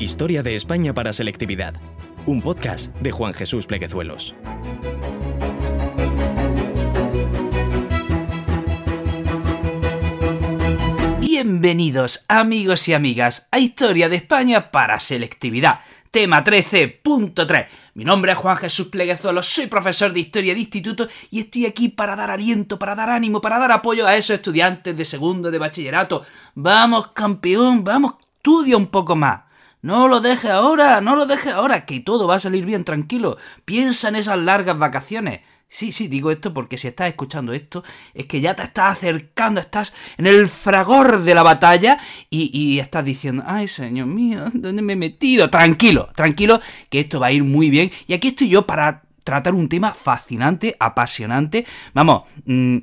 Historia de España para selectividad. Un podcast de Juan Jesús Pleguezuelos. Bienvenidos amigos y amigas a Historia de España para selectividad. Tema 13.3. Mi nombre es Juan Jesús Pleguezuelos, soy profesor de Historia de Instituto y estoy aquí para dar aliento, para dar ánimo, para dar apoyo a esos estudiantes de segundo de bachillerato. Vamos campeón, vamos, estudia un poco más. No lo dejes ahora, no lo dejes ahora, que todo va a salir bien, tranquilo. Piensa en esas largas vacaciones. Sí, sí, digo esto porque si estás escuchando esto, es que ya te estás acercando, estás en el fragor de la batalla y, y, estás diciendo, ay, señor mío, ¿dónde me he metido? Tranquilo, tranquilo, que esto va a ir muy bien. Y aquí estoy yo para tratar un tema fascinante, apasionante. Vamos, mmm,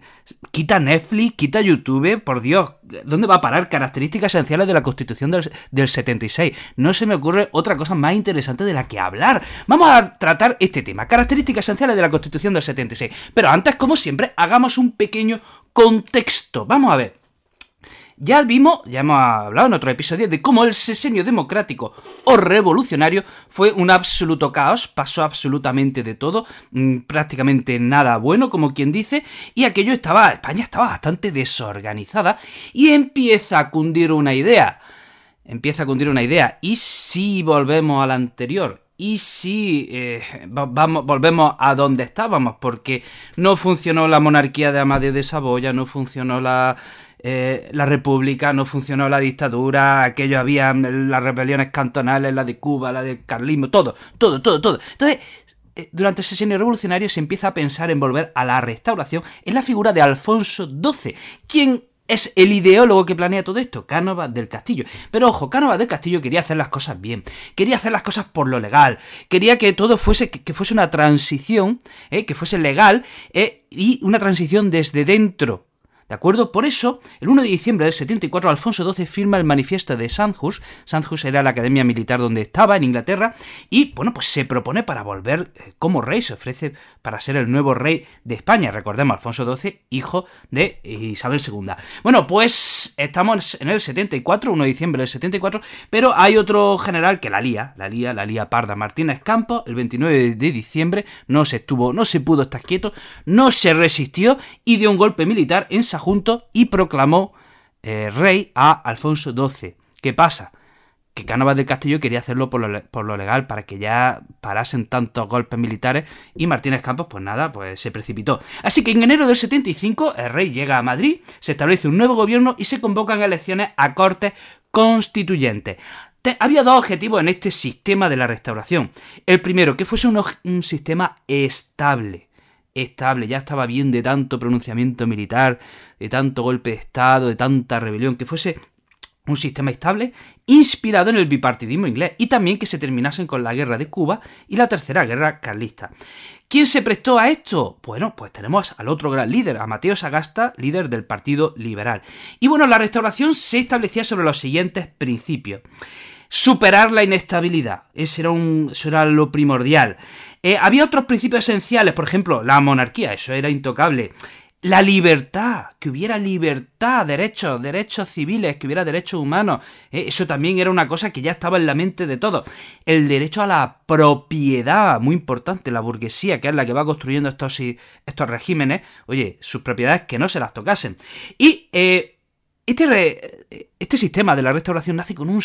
quita Netflix, quita YouTube, por Dios, ¿dónde va a parar? Características esenciales de la Constitución del 76. No se me ocurre otra cosa más interesante de la que hablar. Vamos a tratar este tema, características esenciales de la Constitución del 76. Pero antes, como siempre, hagamos un pequeño contexto. Vamos a ver. Ya vimos, ya hemos hablado en otro episodio de cómo el sesenio democrático o revolucionario fue un absoluto caos, pasó absolutamente de todo, mmm, prácticamente nada bueno, como quien dice, y aquello estaba, España estaba bastante desorganizada y empieza a cundir una idea. Empieza a cundir una idea. ¿Y si volvemos a la anterior? Y si eh, vamos, volvemos a donde estábamos, porque no funcionó la monarquía de Amadeo de Saboya, no funcionó la, eh, la república, no funcionó la dictadura, aquello había las rebeliones cantonales, la de Cuba, la de Carlismo, todo, todo, todo, todo. Entonces, eh, durante el sesenio revolucionario se empieza a pensar en volver a la restauración en la figura de Alfonso XII, quien es el ideólogo que planea todo esto, Cánovas del Castillo. Pero ojo, Cánovas del Castillo quería hacer las cosas bien, quería hacer las cosas por lo legal, quería que todo fuese, fuese una transición, eh, que fuese legal eh, y una transición desde dentro ¿De acuerdo? Por eso, el 1 de diciembre del 74, Alfonso XII firma el manifiesto de Sandhurst. Sandhurst era la academia militar donde estaba, en Inglaterra, y bueno, pues se propone para volver eh, como rey, se ofrece para ser el nuevo rey de España. Recordemos, Alfonso XII, hijo de Isabel II. Bueno, pues estamos en el 74, 1 de diciembre del 74, pero hay otro general que la lía, la lía, la lía parda. Martínez Campos, el 29 de diciembre, no se estuvo, no se pudo estar quieto, no se resistió y dio un golpe militar en junto y proclamó eh, rey a Alfonso XII. ¿Qué pasa? Que Cánovas del Castillo quería hacerlo por lo, legal, para que ya parasen tantos golpes militares, y Martínez Campos, pues nada, pues se precipitó. Así que en enero del 75, el rey llega a Madrid, se establece un nuevo gobierno y se convocan elecciones a cortes constituyentes. Había dos objetivos en este sistema de la restauración. El primero, que fuese un sistema estable estable, ya estaba bien de tanto pronunciamiento militar, de tanto golpe de Estado, de tanta rebelión, que fuese un sistema estable inspirado en el bipartidismo inglés y también que se terminasen con la guerra de Cuba y la tercera guerra carlista. ¿Quién se prestó a esto? Bueno, pues tenemos al otro gran líder, a Mateo Sagasta, líder del Partido Liberal. Y bueno, la restauración se establecía sobre los siguientes principios superar la inestabilidad. Ese era un, eso era lo primordial. Eh, había otros principios esenciales, por ejemplo, la monarquía, eso era intocable. La libertad, que hubiera libertad, derechos, derechos civiles, que hubiera derechos humanos. Eh, eso también era una cosa que ya estaba en la mente de todos. El derecho a la propiedad, muy importante, la burguesía, que es la que va construyendo estos, estos regímenes, oye, sus propiedades que no se las tocasen. Y eh, este, este, sistema de la restauración nace con un,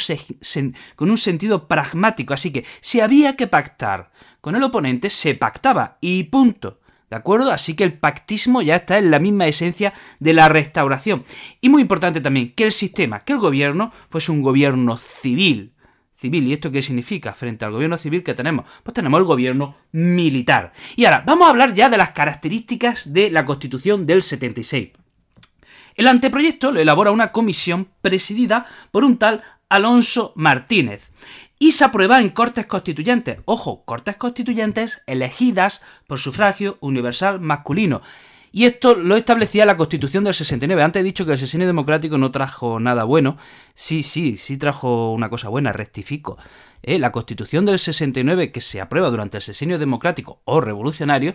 sentido pragmático, así que si había que pactar con el oponente, se pactaba y punto. ¿De acuerdo? Así que el pactismo ya está en la misma esencia de la restauración. Y muy importante también que el sistema, que el gobierno fuese un gobierno civil. civil. ¿Y esto qué significa frente al gobierno civil que tenemos? Pues tenemos el gobierno militar. Y ahora, vamos a hablar ya de las características de la Constitución del 76. El anteproyecto lo elabora una comisión presidida por un tal Alonso Martínez y se aprueba en Cortes Constituyentes. Ojo, Cortes Constituyentes elegidas por sufragio universal masculino. Y esto lo establecía la Constitución del 69. Antes he dicho que el sesenio democrático no trajo nada bueno. Sí, sí, sí trajo una cosa buena, rectifico. Eh, la Constitución del 69 que se aprueba durante el sesenio democrático o revolucionario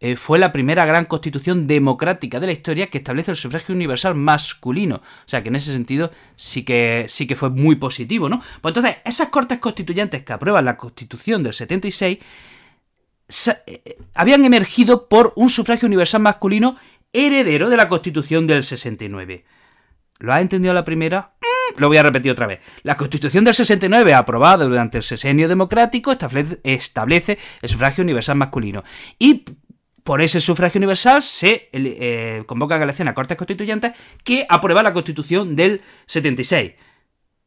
eh, fue la primera gran constitución democrática de la historia que establece el sufragio universal masculino. O sea que en ese sentido sí que, sí que fue muy positivo, ¿no? Pues entonces, esas cortes constituyentes que aprueban la constitución del 76 eh, habían emergido por un sufragio universal masculino heredero de la constitución del 69. ¿Lo has entendido la primera? Mm, lo voy a repetir otra vez. La Constitución del 69, aprobada durante el sesenio democrático, establece el sufragio universal masculino. Y por ese sufragio universal se eh, convocan elecciones a Cortes Constituyentes que aprueba la Constitución del 76.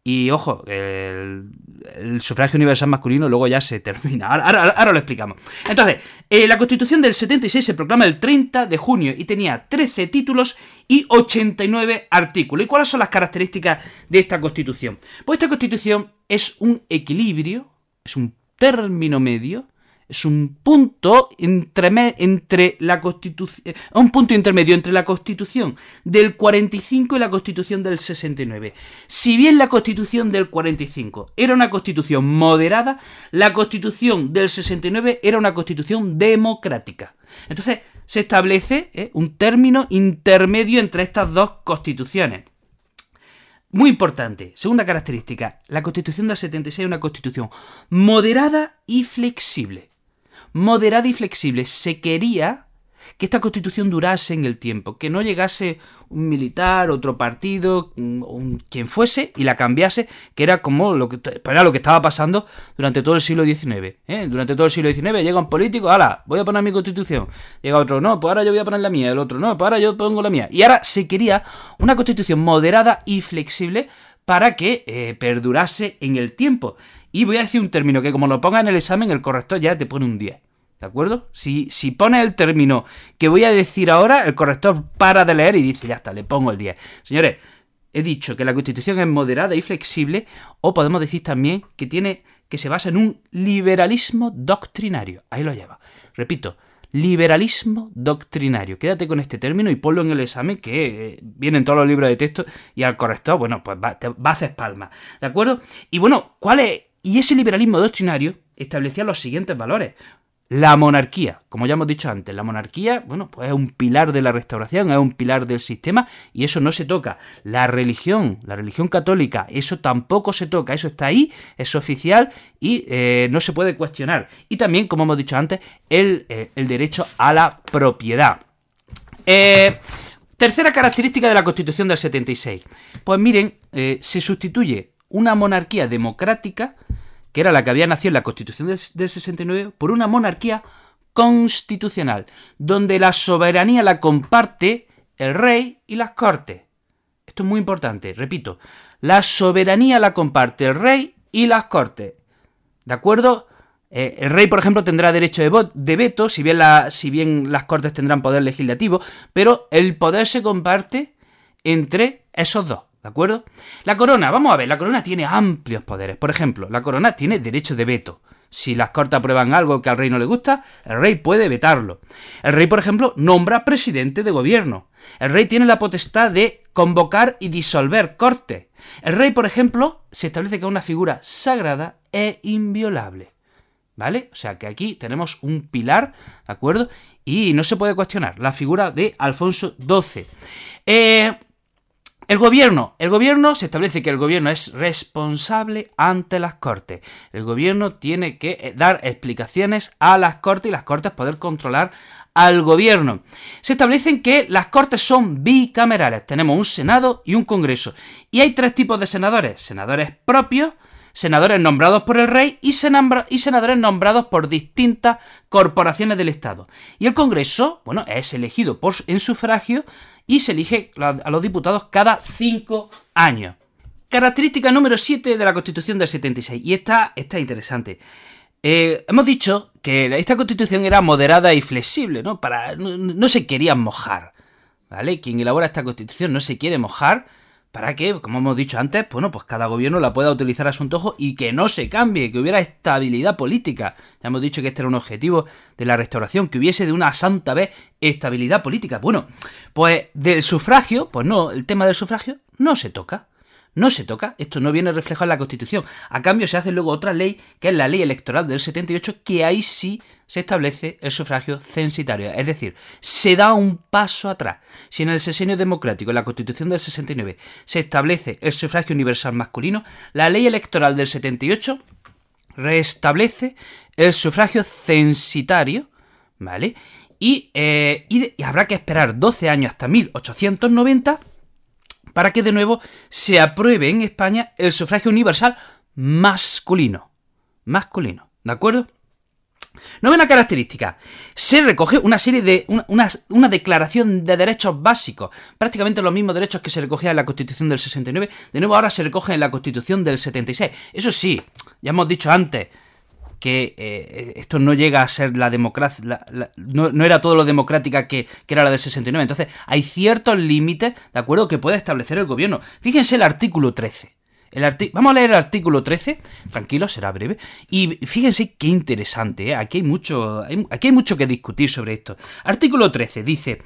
Y ojo, el, sufragio universal masculino luego ya se termina. Ahora, lo explicamos. Entonces, eh, la Constitución del 76 se proclama el 30 de junio y tenía 13 títulos y 89 artículos. ¿Y cuáles son las características de esta Constitución? Pues esta Constitución es un equilibrio, es un término medio es un punto entre la Constitución, eh, un punto intermedio entre la Constitución del 45 y la Constitución del 69. Si bien la Constitución del 45 era una Constitución moderada, la Constitución del 69 era una Constitución democrática. Entonces, se establece eh, un término intermedio entre estas dos constituciones. Muy importante, segunda característica, la Constitución del 76 es una Constitución moderada y flexible moderada y flexible. Se quería que esta constitución durase en el tiempo, que no llegase un militar, otro partido, quien fuese, y la cambiase, que era como lo que, era lo que estaba pasando durante todo el siglo XIX. ¿eh? Durante todo el siglo XIX llega un político, ¡hala! Voy a poner mi constitución. Llega otro, no, pues ahora yo voy a poner la mía, el otro, no, pues ahora yo pongo la mía. Y ahora se quería una constitución moderada y flexible para que eh, perdurase en el tiempo. Y voy a decir un término que como lo ponga en el examen, el corrector ya te pone un 10. ¿De acuerdo? Si, si pone el término que voy a decir ahora, el corrector para de leer y dice, ya está, le pongo el 10. Señores, he dicho que la Constitución es moderada y flexible, o podemos decir también que tiene que se basa en un liberalismo doctrinario. Ahí lo lleva. Repito, liberalismo doctrinario. Quédate con este término y ponlo en el examen que eh, viene en todos los libros de texto y al corrector, bueno, pues va, te, va a hacer palma. ¿De acuerdo? Y bueno, ¿cuál es? Y ese liberalismo doctrinario establecía los siguientes valores. La monarquía, como ya hemos dicho antes, la monarquía, bueno, pues es un pilar de la restauración, es un pilar del sistema y eso no se toca. La religión, la religión católica, eso tampoco se toca, eso está ahí, es oficial y eh, no se puede cuestionar. Y también, como hemos dicho antes, el, eh, derecho a la propiedad. Eh, tercera característica de la Constitución del 76. Pues miren, se sustituye una monarquía democrática que era la que había nacido en la Constitución del, 69, por una monarquía constitucional, donde la soberanía la comparte el rey y las cortes. Esto es muy importante, repito, la soberanía la comparte el rey y las cortes. ¿De acuerdo? Eh, el rey, por ejemplo, tendrá derecho de, veto, si bien, si bien las cortes tendrán poder legislativo, pero el poder se comparte entre esos dos. ¿De acuerdo? La corona, vamos a ver, la corona tiene amplios poderes. Por ejemplo, la corona tiene derecho de veto. Si las cortes aprueban algo que al rey no le gusta, el rey puede vetarlo. El rey, por ejemplo, nombra presidente de gobierno. El rey tiene la potestad de convocar y disolver cortes. El rey, por ejemplo, se establece que es una figura sagrada e inviolable. ¿Vale? O sea que aquí tenemos un pilar, ¿de acuerdo? Y no se puede cuestionar la figura de Alfonso XII. Eh, el gobierno. El gobierno se establece que el gobierno es responsable ante las cortes. El gobierno tiene que eh, dar explicaciones a las cortes y las cortes poder controlar al gobierno. Se establecen que las cortes son bicamerales. Tenemos un senado y un congreso. Y hay tres tipos de senadores. Senadores propios, senadores nombrados por el rey y, senadores nombrados por distintas corporaciones del Estado. Y el Congreso, bueno, es elegido en sufragio y se elige a los diputados cada cinco años. Característica número 7 de la Constitución del 76. Y esta, esta es interesante. Eh, hemos dicho que esta constitución era moderada y flexible, ¿no? Para, no, no se querían mojar, ¿vale? Quien elabora esta constitución no se quiere mojar para que, como hemos dicho antes, bueno, pues cada gobierno la pueda utilizar a su antojo y que no se cambie, que hubiera estabilidad política. Ya hemos dicho que este era un objetivo de la restauración, que hubiese de una santa vez estabilidad política. Bueno, pues del sufragio, pues no, el tema del sufragio no se toca no se toca, esto no viene reflejado en la Constitución. A cambio se hace luego otra ley, que es la ley electoral del 78, que ahí sí se establece el sufragio censitario. Es decir, se da un paso atrás. Si en el sesenio democrático, en la Constitución del 69, se establece el sufragio universal masculino, la ley electoral del 78 restablece el sufragio censitario, ¿vale? Y, eh, y habrá que esperar 12 años hasta 1890 para que de nuevo se apruebe en España el sufragio universal masculino. Masculino, ¿de acuerdo? Novena característica. Se recoge una serie de. Una, una, declaración de derechos básicos. Prácticamente los mismos derechos que se recogían en la Constitución del 69. De nuevo, ahora se recoge en la Constitución del 76. Eso sí, ya hemos dicho antes que eh, esto no llega a ser la democracia, no, era todo lo democrática que, era la del 69. Entonces, hay ciertos límites, ¿de acuerdo?, que puede establecer el gobierno. Fíjense el artículo 13. El Vamos a leer el artículo 13, tranquilo, será breve. Y fíjense qué interesante, ¿eh? aquí, hay mucho, aquí hay mucho que discutir sobre esto. Artículo 13 dice,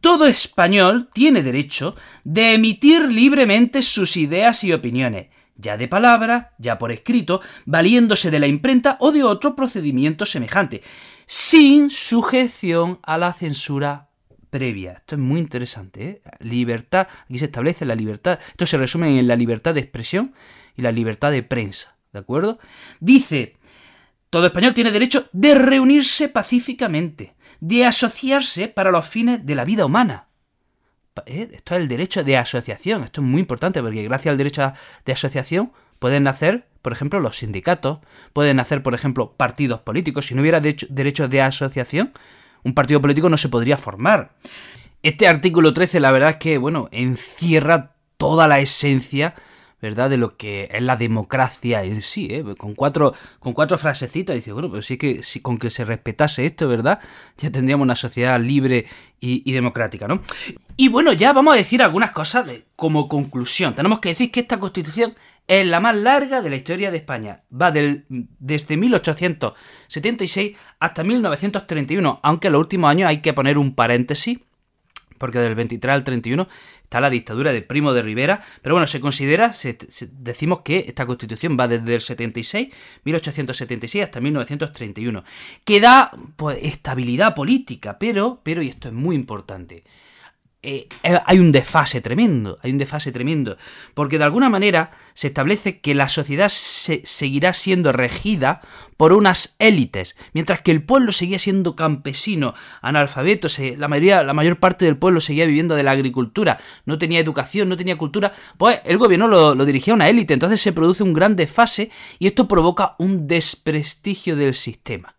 todo español tiene derecho de emitir libremente sus ideas y opiniones ya de palabra, ya por escrito, valiéndose de la imprenta o de otro procedimiento semejante, sin sujeción a la censura previa. Esto es muy interesante. ¿eh? Libertad, aquí se establece la libertad. Esto se resume en la libertad de expresión y la libertad de prensa. ¿De acuerdo? Dice, todo español tiene derecho de reunirse pacíficamente, de asociarse para los fines de la vida humana eh, esto es el derecho de asociación. Esto es muy importante porque gracias al derecho de asociación pueden nacer, por ejemplo, los sindicatos, pueden nacer, por ejemplo, partidos políticos. Si no hubiera derecho de asociación, un partido político no se podría formar. Este artículo 13, la verdad es que, bueno, encierra toda la esencia ¿verdad? De lo que es la democracia en sí, ¿eh? Con cuatro, con cuatro frasecitas, dice, bueno, pero sí que si con que se respetase esto, ¿verdad? Ya tendríamos una sociedad libre y, democrática, ¿no? Y bueno, ya vamos a decir algunas cosas como conclusión. Tenemos que decir que esta constitución es la más larga de la historia de España. Va del, desde 1876 hasta 1931, aunque en los últimos años hay que poner un paréntesis porque del 23 al 31 está la dictadura de Primo de Rivera, pero bueno, se considera, decimos que esta constitución va desde el 76, 1876 hasta 1931, que da pues, estabilidad política, pero, pero, y esto es muy importante, eh, eh, hay un desfase tremendo, hay un desfase tremendo, porque de alguna manera se establece que la sociedad se seguirá siendo regida por unas élites, mientras que el pueblo seguía siendo campesino, analfabeto, la, mayoría, la mayor parte del pueblo seguía viviendo de la agricultura, no tenía educación, no tenía cultura, pues el gobierno lo, lo dirigía a una élite, entonces se produce un gran desfase y esto provoca un desprestigio del sistema.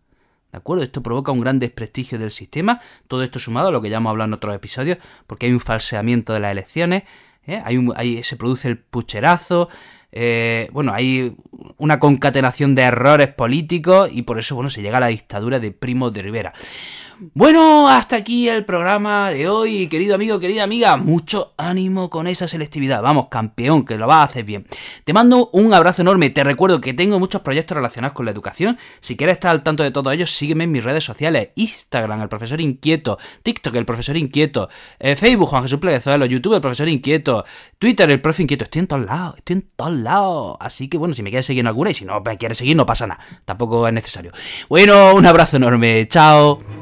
¿De acuerdo? Esto provoca un gran desprestigio del sistema. Todo esto sumado a lo que ya hemos hablado en otros episodios, porque hay un falseamiento de las elecciones, ¿eh? hay un, se produce el pucherazo, eh, bueno, hay una concatenación de errores políticos y por eso, bueno, se llega a la dictadura de Primo de Rivera. Bueno, hasta aquí el programa de hoy, querido amigo, querida amiga. Mucho ánimo con esa selectividad. Vamos, campeón, que lo vas a hacer bien. Te mando un abrazo enorme. Te recuerdo que tengo muchos proyectos relacionados con la educación. Si quieres estar al tanto de todos ellos, sígueme en mis redes sociales. Instagram, el profesor inquieto. TikTok, el profesor inquieto. Eh, Facebook, Juan Jesús Pleguezuelo. YouTube, el profesor inquieto. Twitter, el profe inquieto. Estoy en todos lados, estoy en todos lados. Así que bueno, si me quieres seguir en alguna y si no me quieres seguir, no pasa nada. Tampoco es necesario. Bueno, un abrazo enorme. Chao.